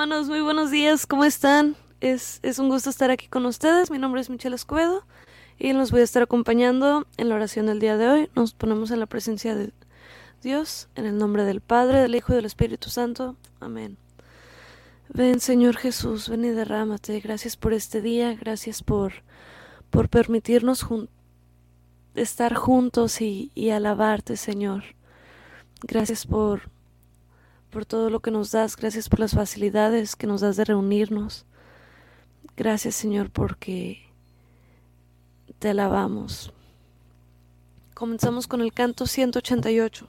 Hermanos, muy buenos días, ¿cómo están? Es, es un gusto estar aquí con ustedes. Mi nombre es Michelle Escobedo y los voy a estar acompañando en la oración del día de hoy. Nos ponemos en la presencia de Dios, en el nombre del Padre, del Hijo y del Espíritu Santo. Amén. Ven Señor Jesús, ven y derrámate. Gracias por este día, gracias por, por permitirnos estar juntos y, y alabarte Señor. Gracias por por todo lo que nos das, gracias por las facilidades que nos das de reunirnos. Gracias Señor porque te alabamos. Comenzamos con el canto 188.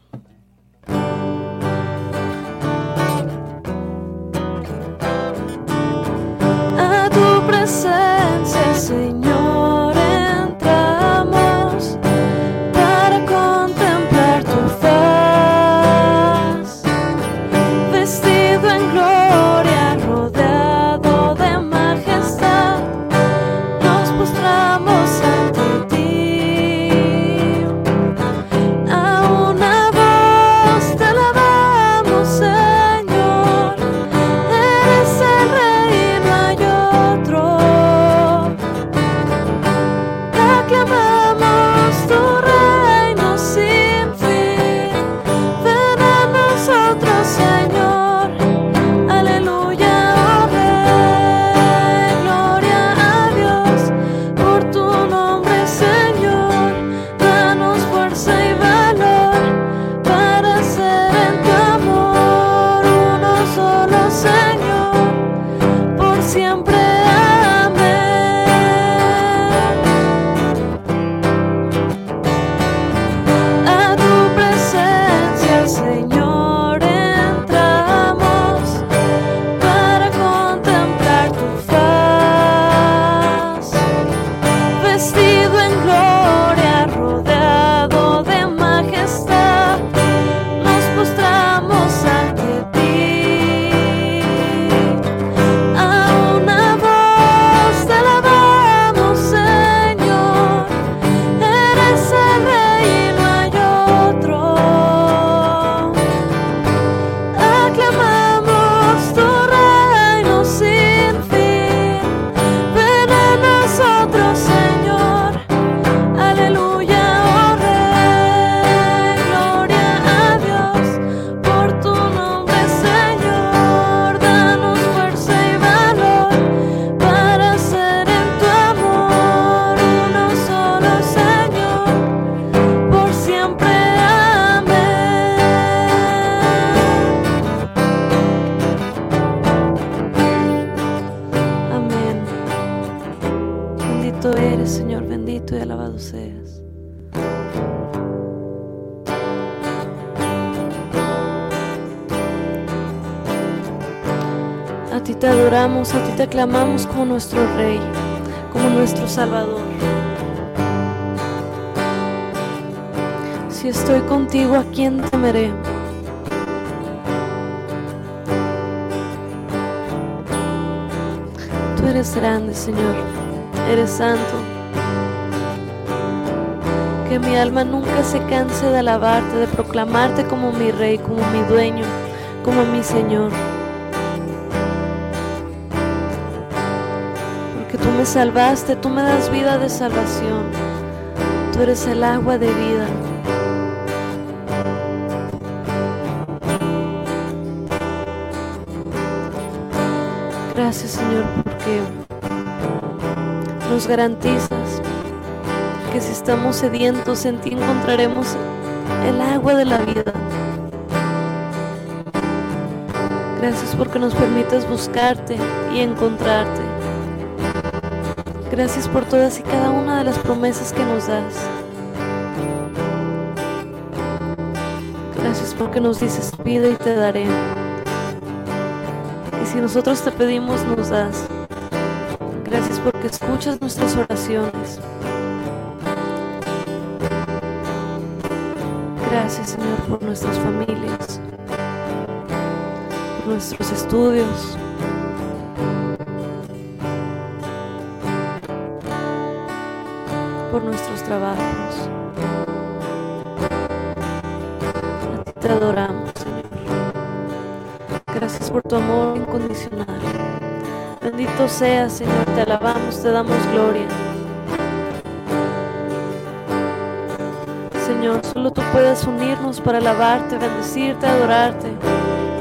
A ti te aclamamos como nuestro Rey, como nuestro Salvador. Si estoy contigo, ¿a quién temeré? Tú eres grande, Señor, eres santo. Que mi alma nunca se canse de alabarte, de proclamarte como mi Rey, como mi dueño, como mi Señor. Me salvaste, tú me das vida de salvación. Tú eres el agua de vida. Gracias Señor porque nos garantizas que si estamos sedientos en ti encontraremos el agua de la vida. Gracias porque nos permites buscarte y encontrarte. Gracias por todas y cada una de las promesas que nos das. Gracias porque nos dices, pide y te daré. Y si nosotros te pedimos, nos das. Gracias porque escuchas nuestras oraciones. Gracias, Señor, por nuestras familias, por nuestros estudios, por nuestros trabajos. A ti te adoramos, Señor. Gracias por tu amor incondicional. Bendito seas, Señor, te alabamos, te damos gloria. Señor, solo tú puedes unirnos para alabarte, bendecirte, adorarte,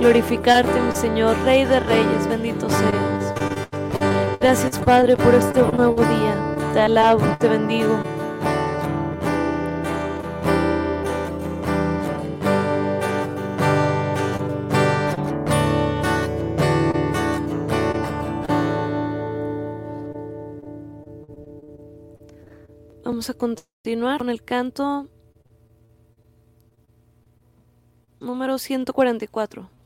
glorificarte, mi Señor, Rey de Reyes, bendito seas. Gracias, Padre, por este nuevo día. Te alabo, te bendigo. Vamos a continuar con el canto número 144.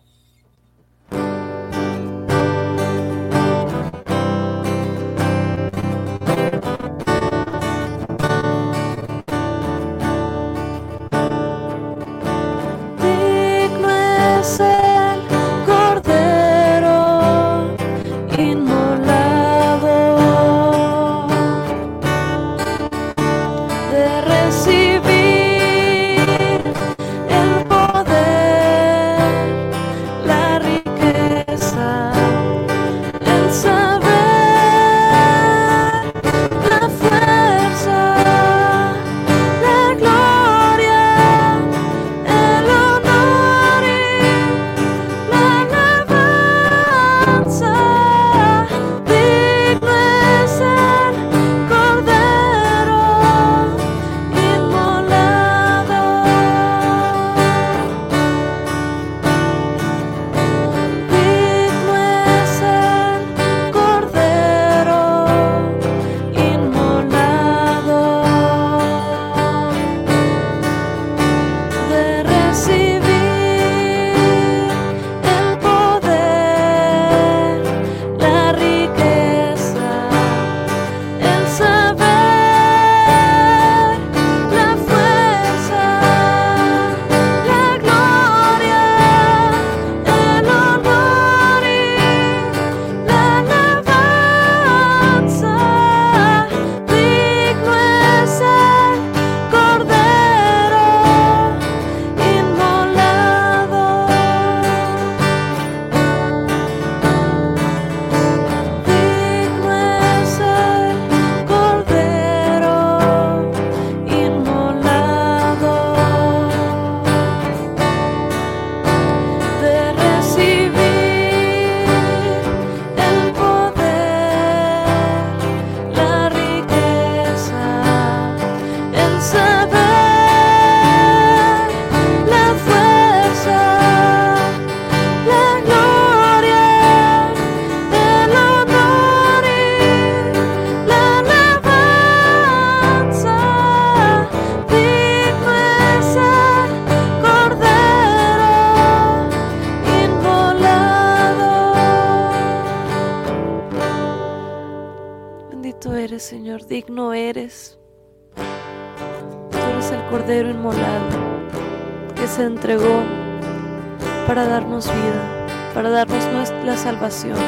Salvación.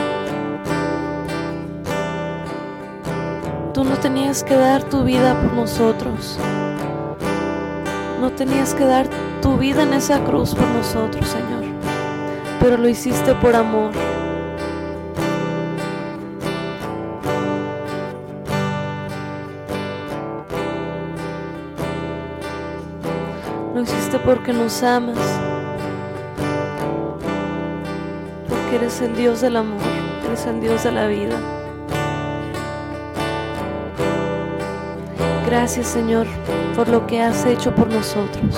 Tú no tenías que dar tu vida por nosotros. No tenías que dar tu vida en esa cruz por nosotros, Señor. Pero lo hiciste por amor. Porque nos amas. eres el Dios del amor, eres el Dios de la vida. Gracias Señor por lo que has hecho por nosotros.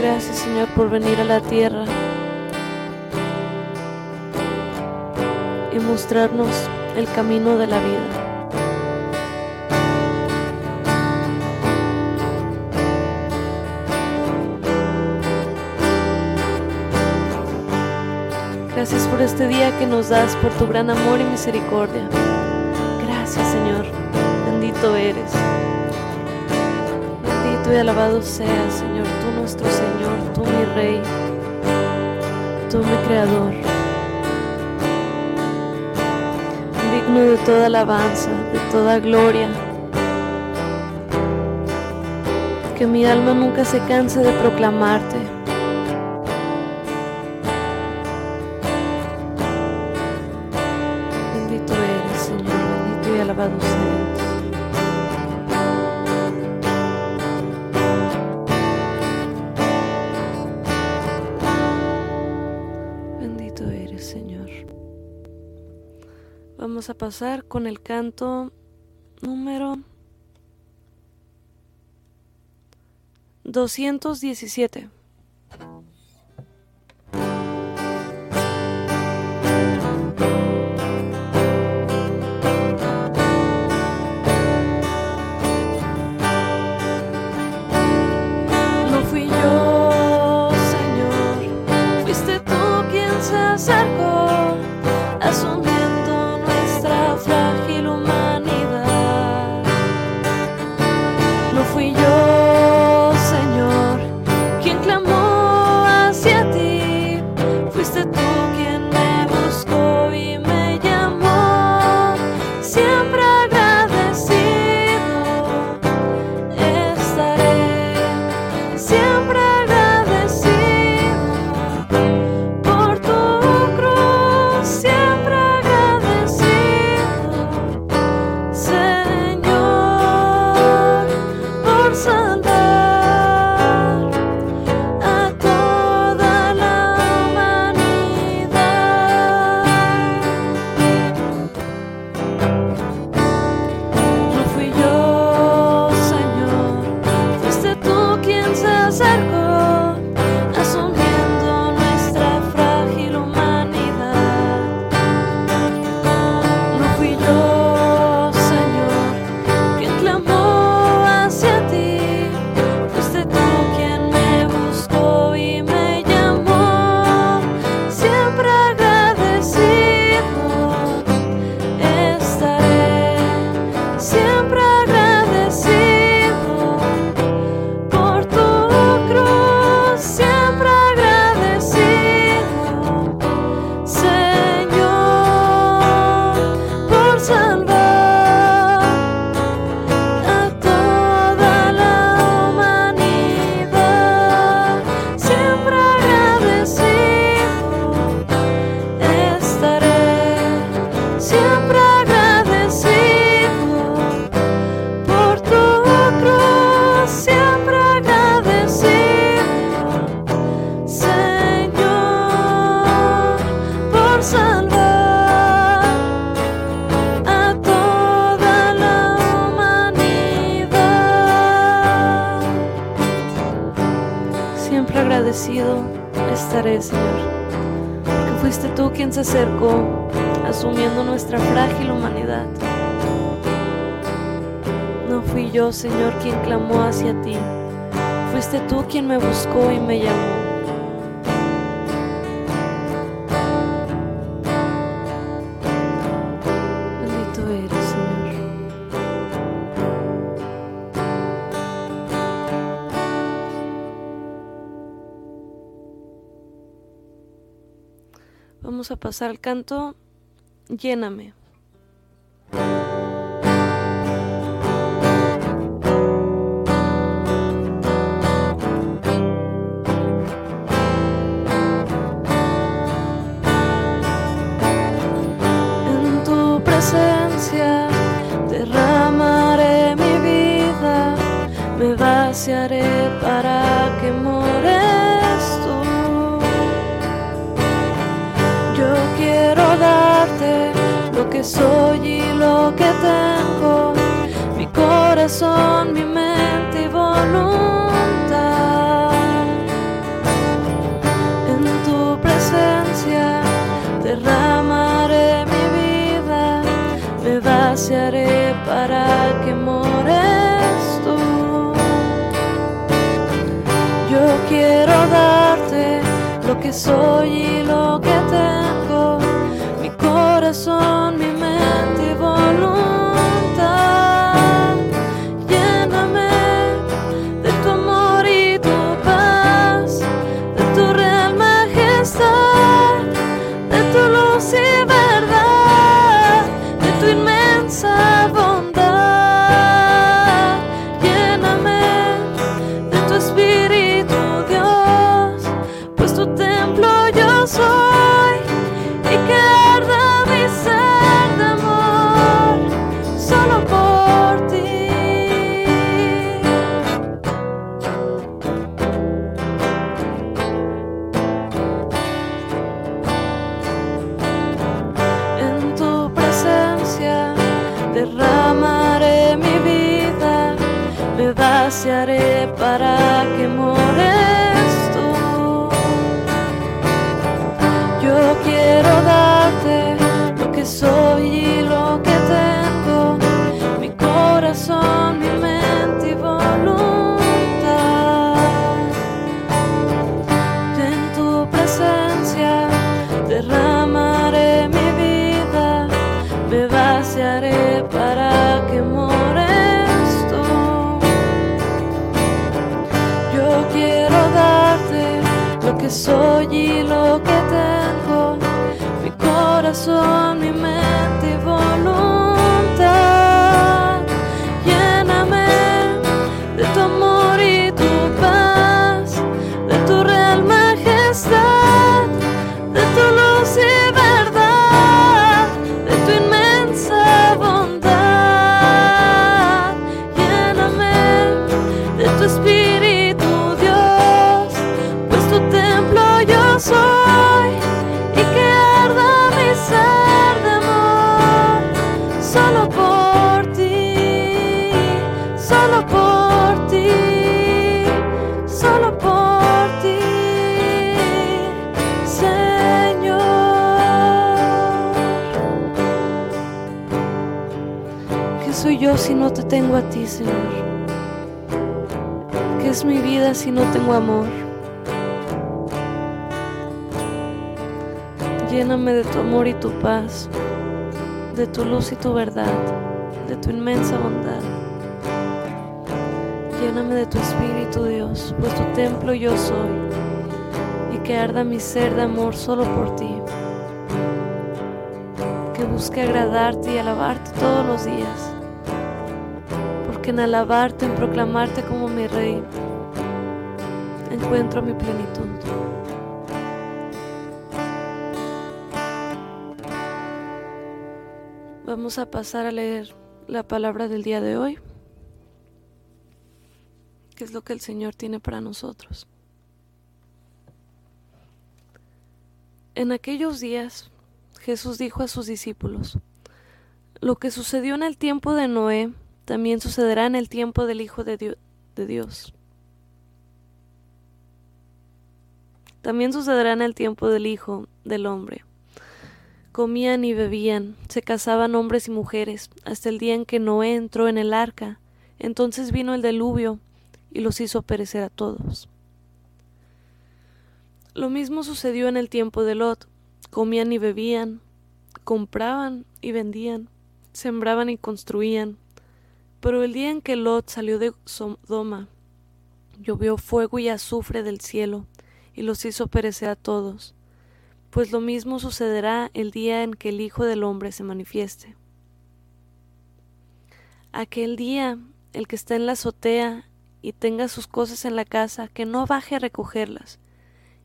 Gracias Señor por venir a la tierra y mostrarnos el camino de la vida. Este día que nos das, por tu gran amor y misericordia. Gracias Señor, bendito eres. Bendito y alabado seas Señor, tú nuestro Señor, tú mi Rey, tú mi Creador. Digno de toda alabanza, de toda gloria. Que mi alma nunca se canse de proclamarte pasar con el canto número 217. estaré, Señor, quien clamó hacia ti, fuiste tú quien me buscó y me llamó. Vamos a pasar al canto Lléname. Vaciaré para que que soy y lo que tengo, mi corazón, mi mente y voluntad. En tu presencia derramaré mi vida, me vaciaré para que que soy. y derramaré mi vida, me vaciaré para que mores tú. Yo quiero darte lo que soy y lo que tengo, mi corazón, mi mente. Que soy ti, Señor? ¿Qué es mi vida si no tengo amor? Lléname de tu amor y tu paz, de tu luz y tu verdad, de tu inmensa bondad. Lléname de tu espíritu, Dios, pues tu templo yo soy, y que arda mi ser de amor solo por ti. Que busque agradarte y alabarte todos los días, en alabarte, en proclamarte como mi rey, encuentro mi plenitud. Vamos a pasar a leer la palabra del día de hoy, que es lo que el Señor tiene para nosotros. En aquellos días Jesús dijo a sus discípulos, lo que sucedió en el tiempo de Noé también sucederá en el tiempo del Hijo de, Dio- de Dios. También sucederá en el tiempo del Hijo del Hombre. Comían y bebían, se casaban hombres y mujeres, hasta el día en que Noé entró en el arca. Entonces vino el diluvio y los hizo perecer a todos. Lo mismo sucedió en el tiempo de Lot. Comían y bebían, compraban y vendían, sembraban y construían. Pero el día en que Lot salió de Sodoma, llovió fuego y azufre del cielo y los hizo perecer a todos pues lo mismo sucederá el día en que el Hijo del Hombre se manifieste. Aquel día, el que está en la azotea y tenga sus cosas en la casa, que no baje a recogerlas,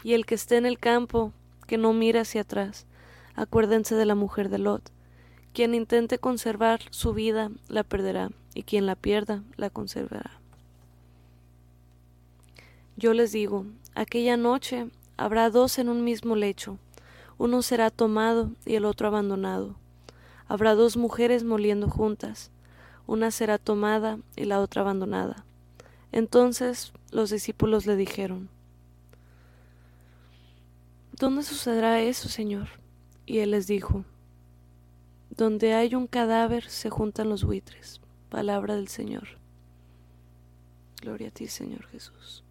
y el que esté en el campo, que no mire hacia atrás. Acuérdense de la mujer de Lot. Quien intente conservar su vida, la perderá, y quien la pierda, la conservará. Yo les digo, aquella noche habrá dos en un mismo lecho uno será tomado y el otro abandonado. Habrá dos mujeres moliendo juntas, una será tomada y la otra abandonada. Entonces los discípulos le dijeron, ¿Dónde sucederá eso, Señor? Y él les dijo, Donde hay un cadáver se juntan los buitres. Palabra del Señor. Gloria a ti, Señor Jesús.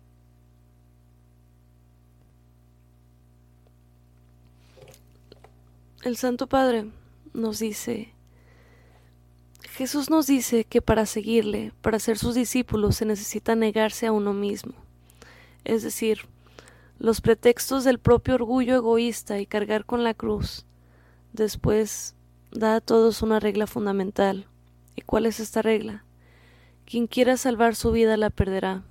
El Santo Padre nos dice, Jesús nos dice que para seguirle, para ser sus discípulos, se necesita negarse a uno mismo. Es decir, los pretextos del propio orgullo egoísta y cargar con la cruz. Después da a todos una regla fundamental. ¿Y cuál es esta regla? Quien quiera salvar su vida la perderá.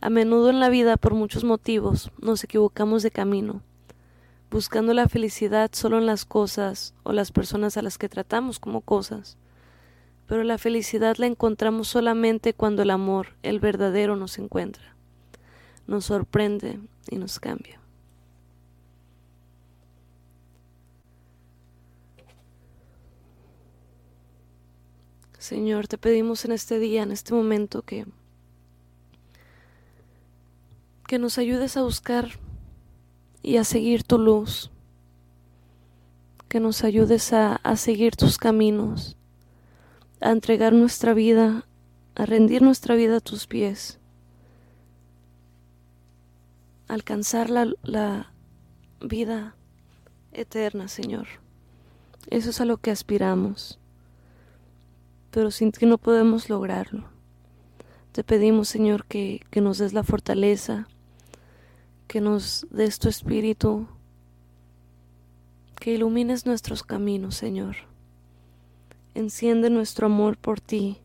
A menudo en la vida, por muchos motivos, nos equivocamos de camino buscando la felicidad solo en las cosas o las personas a las que tratamos como cosas. Pero la felicidad la encontramos solamente cuando el amor, el verdadero, nos encuentra, nos sorprende y nos cambia. Señor, te pedimos en este día, en este momento, que que nos ayudes a buscar y a seguir tu luz, que nos ayudes a, a seguir tus caminos, a entregar nuestra vida, a rendir nuestra vida a tus pies, a alcanzar la, la vida eterna, Señor. Eso es a lo que aspiramos, pero sin ti no podemos lograrlo. Te pedimos, Señor, que, que nos des la fortaleza, que nos des tu espíritu, que ilumines nuestros caminos, Señor. Enciende nuestro amor por ti,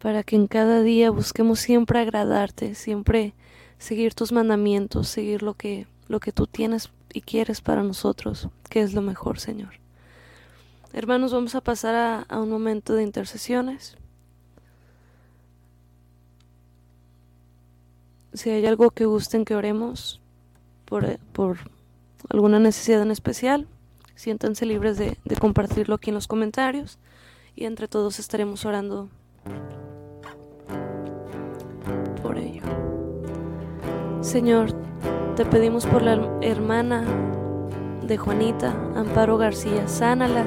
para que en cada día busquemos siempre agradarte, siempre seguir tus mandamientos, seguir lo que, lo que tú tienes y quieres para nosotros, que es lo mejor, Señor. Hermanos, vamos a pasar a, a un momento de intercesiones. Si hay algo que gusten que oremos por, por alguna necesidad en especial, siéntanse libres de, de compartirlo aquí en los comentarios y entre todos estaremos orando por ello. Señor, te pedimos por la hermana de Juanita, Amparo García, sánala,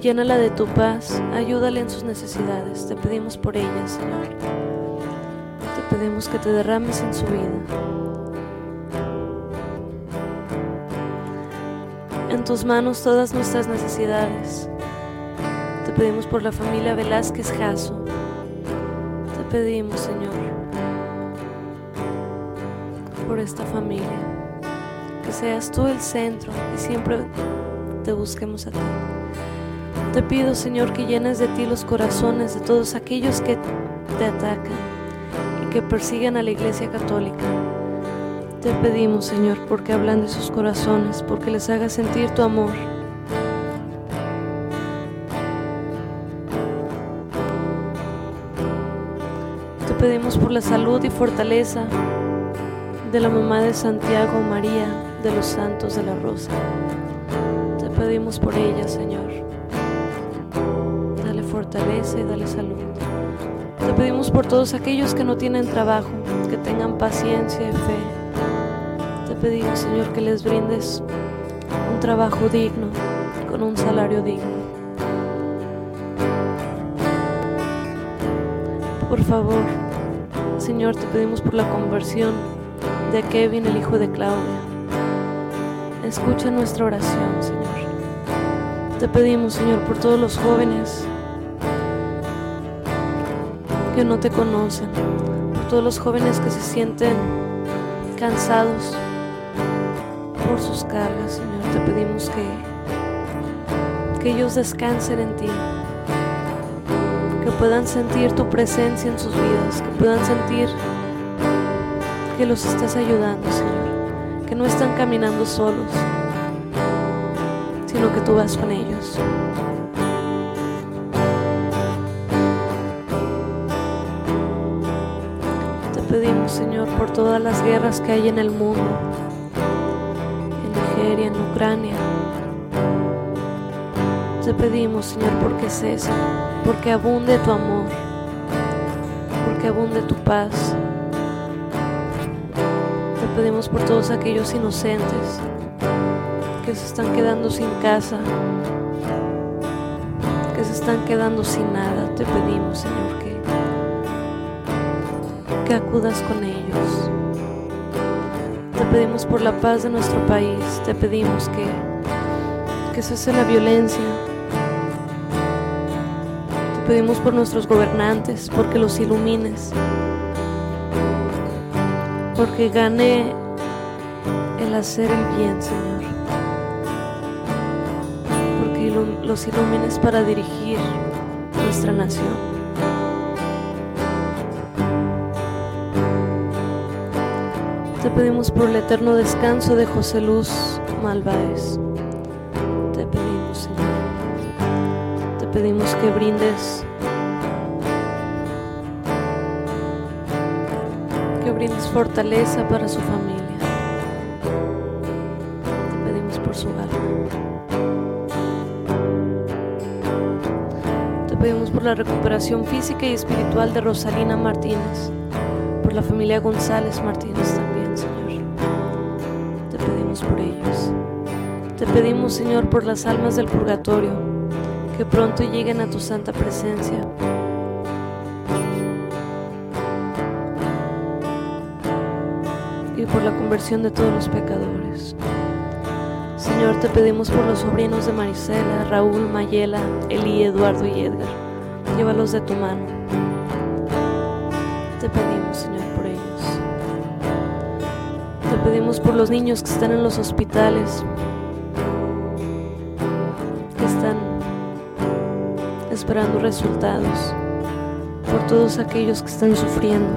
llénala de tu paz, ayúdale en sus necesidades. Te pedimos por ella, Señor. Te pedimos que te derrames en su vida. En tus manos todas nuestras necesidades. Te pedimos por la familia Velázquez Jasso. Te pedimos, Señor, por esta familia. Que seas tú el centro y siempre te busquemos a ti. Te pido, Señor, que llenes de ti los corazones de todos aquellos que te atacan y que persiguen a la Iglesia Católica. Te pedimos, Señor, porque hablan de sus corazones, porque les hagas sentir tu amor. Te pedimos por la salud y fortaleza de la mamá de Santiago María de los Santos de la Rosa. Te pedimos por ella, Señor. Y dale salud. Te pedimos por todos aquellos que no tienen trabajo, que tengan paciencia y fe. Te pedimos, Señor, que les brindes un trabajo digno, con un salario digno. Por favor, Señor, te pedimos por la conversión de Kevin, el hijo de Claudia. Escucha nuestra oración, Señor. Te pedimos, Señor, por todos los jóvenes que no te conocen, por todos los jóvenes que se sienten cansados por sus cargas, Señor. Te pedimos que, que ellos descansen en ti, que puedan sentir tu presencia en sus vidas, que puedan sentir que los estás ayudando, Señor, que no están caminando solos, sino que tú vas con ellos. Pedimos, Señor, por todas las guerras que hay en el mundo, en Nigeria, en Ucrania. Te pedimos, Señor, porque cese, porque abunde tu amor, porque abunde tu paz. Te pedimos por todos aquellos inocentes que se están quedando sin casa, que se están quedando sin nada. Te pedimos, Señor, acudas con ellos. Te pedimos por la paz de nuestro país. Te pedimos que, que cese la violencia. Te pedimos por nuestros gobernantes, porque los ilumines porque gane el hacer el bien, Señor. Porque los ilumines para dirigir nuestra nación. Pedimos por el eterno descanso de José Luz Malváez. Te pedimos, Señor. Te pedimos que brindes que brindes fortaleza para su familia. Te pedimos por su alma. Te pedimos por la recuperación física y espiritual de Rosalina Martínez, por la familia González Martínez Te pedimos, Señor, por las almas del purgatorio, que pronto lleguen a tu santa presencia. Y por la conversión de todos los pecadores. Señor, te pedimos por los sobrinos de Marisela, Raúl, Mayela, Eli, Eduardo y Edgar. Llévalos de tu mano. Te pedimos, Señor, por ellos. Te pedimos por los niños que están en los hospitales, esperando resultados, por todos aquellos que están sufriendo.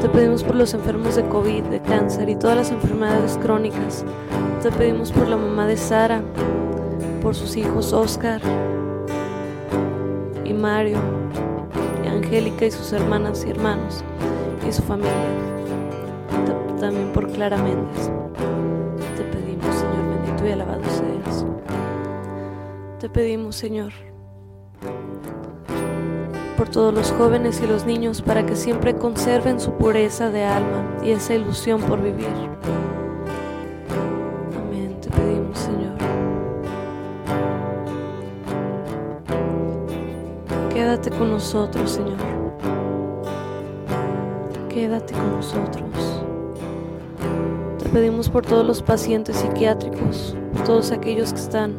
Te pedimos por los enfermos de COVID, de cáncer y todas las enfermedades crónicas. Te pedimos por la mamá de Sara, por sus hijos Oscar y Mario, y Angélica y sus hermanas y hermanos y su familia. También por Clara Méndez. Te pedimos, Señor bendito y alabado seas. Te pedimos, Señor, por todos los jóvenes y los niños para que siempre conserven su pureza de alma y esa ilusión por vivir. Amén, te pedimos Señor. Quédate con nosotros, Señor. Quédate con nosotros. Te pedimos por todos los pacientes psiquiátricos, por todos aquellos que están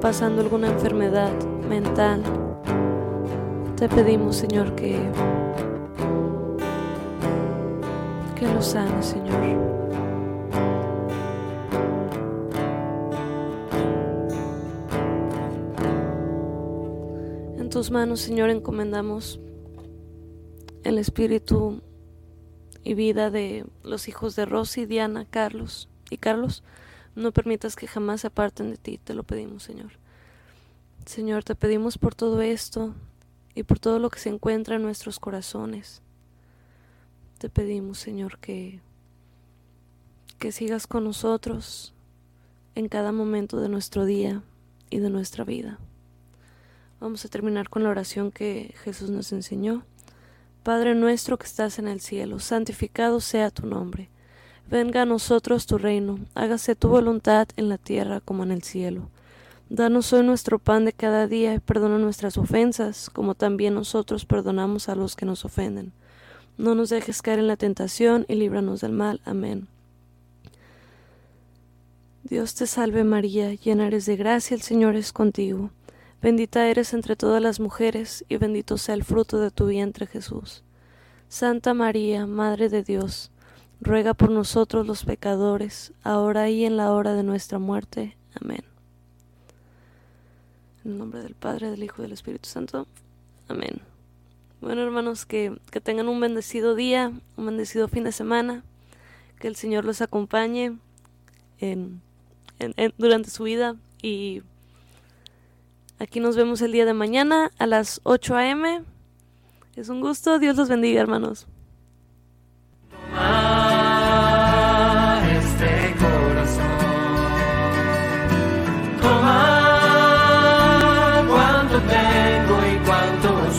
pasando alguna enfermedad mental, te pedimos, Señor, que, que lo sane, Señor. En tus manos, Señor, encomendamos el espíritu y vida de los hijos de Rosy, Diana, Carlos y Carlos. No permitas que jamás se aparten de ti, te lo pedimos, Señor. Señor, te pedimos por todo esto, y por todo lo que se encuentra en nuestros corazones. Te pedimos, Señor, que, que sigas con nosotros en cada momento de nuestro día y de nuestra vida. Vamos a terminar con la oración que Jesús nos enseñó. Padre nuestro que estás en el cielo, santificado sea tu nombre. Venga a nosotros tu reino, hágase tu voluntad en la tierra como en el cielo. Danos hoy nuestro pan de cada día y perdona nuestras ofensas, como también nosotros perdonamos a los que nos ofenden. No nos dejes caer en la tentación y líbranos del mal. Amén. Dios te salve María, llena eres de gracia, el Señor es contigo. Bendita eres entre todas las mujeres, y bendito sea el fruto de tu vientre Jesús. Santa María, Madre de Dios, ruega por nosotros los pecadores, ahora y en la hora de nuestra muerte. Amén. En el nombre del Padre, del Hijo y del Espíritu Santo. Amén. Bueno, hermanos, que, que tengan un bendecido día, un bendecido fin de semana. Que el Señor los acompañe en, en, durante su vida. Y aquí nos vemos el día de mañana a las 8 a.m. Es un gusto. Dios los bendiga, hermanos.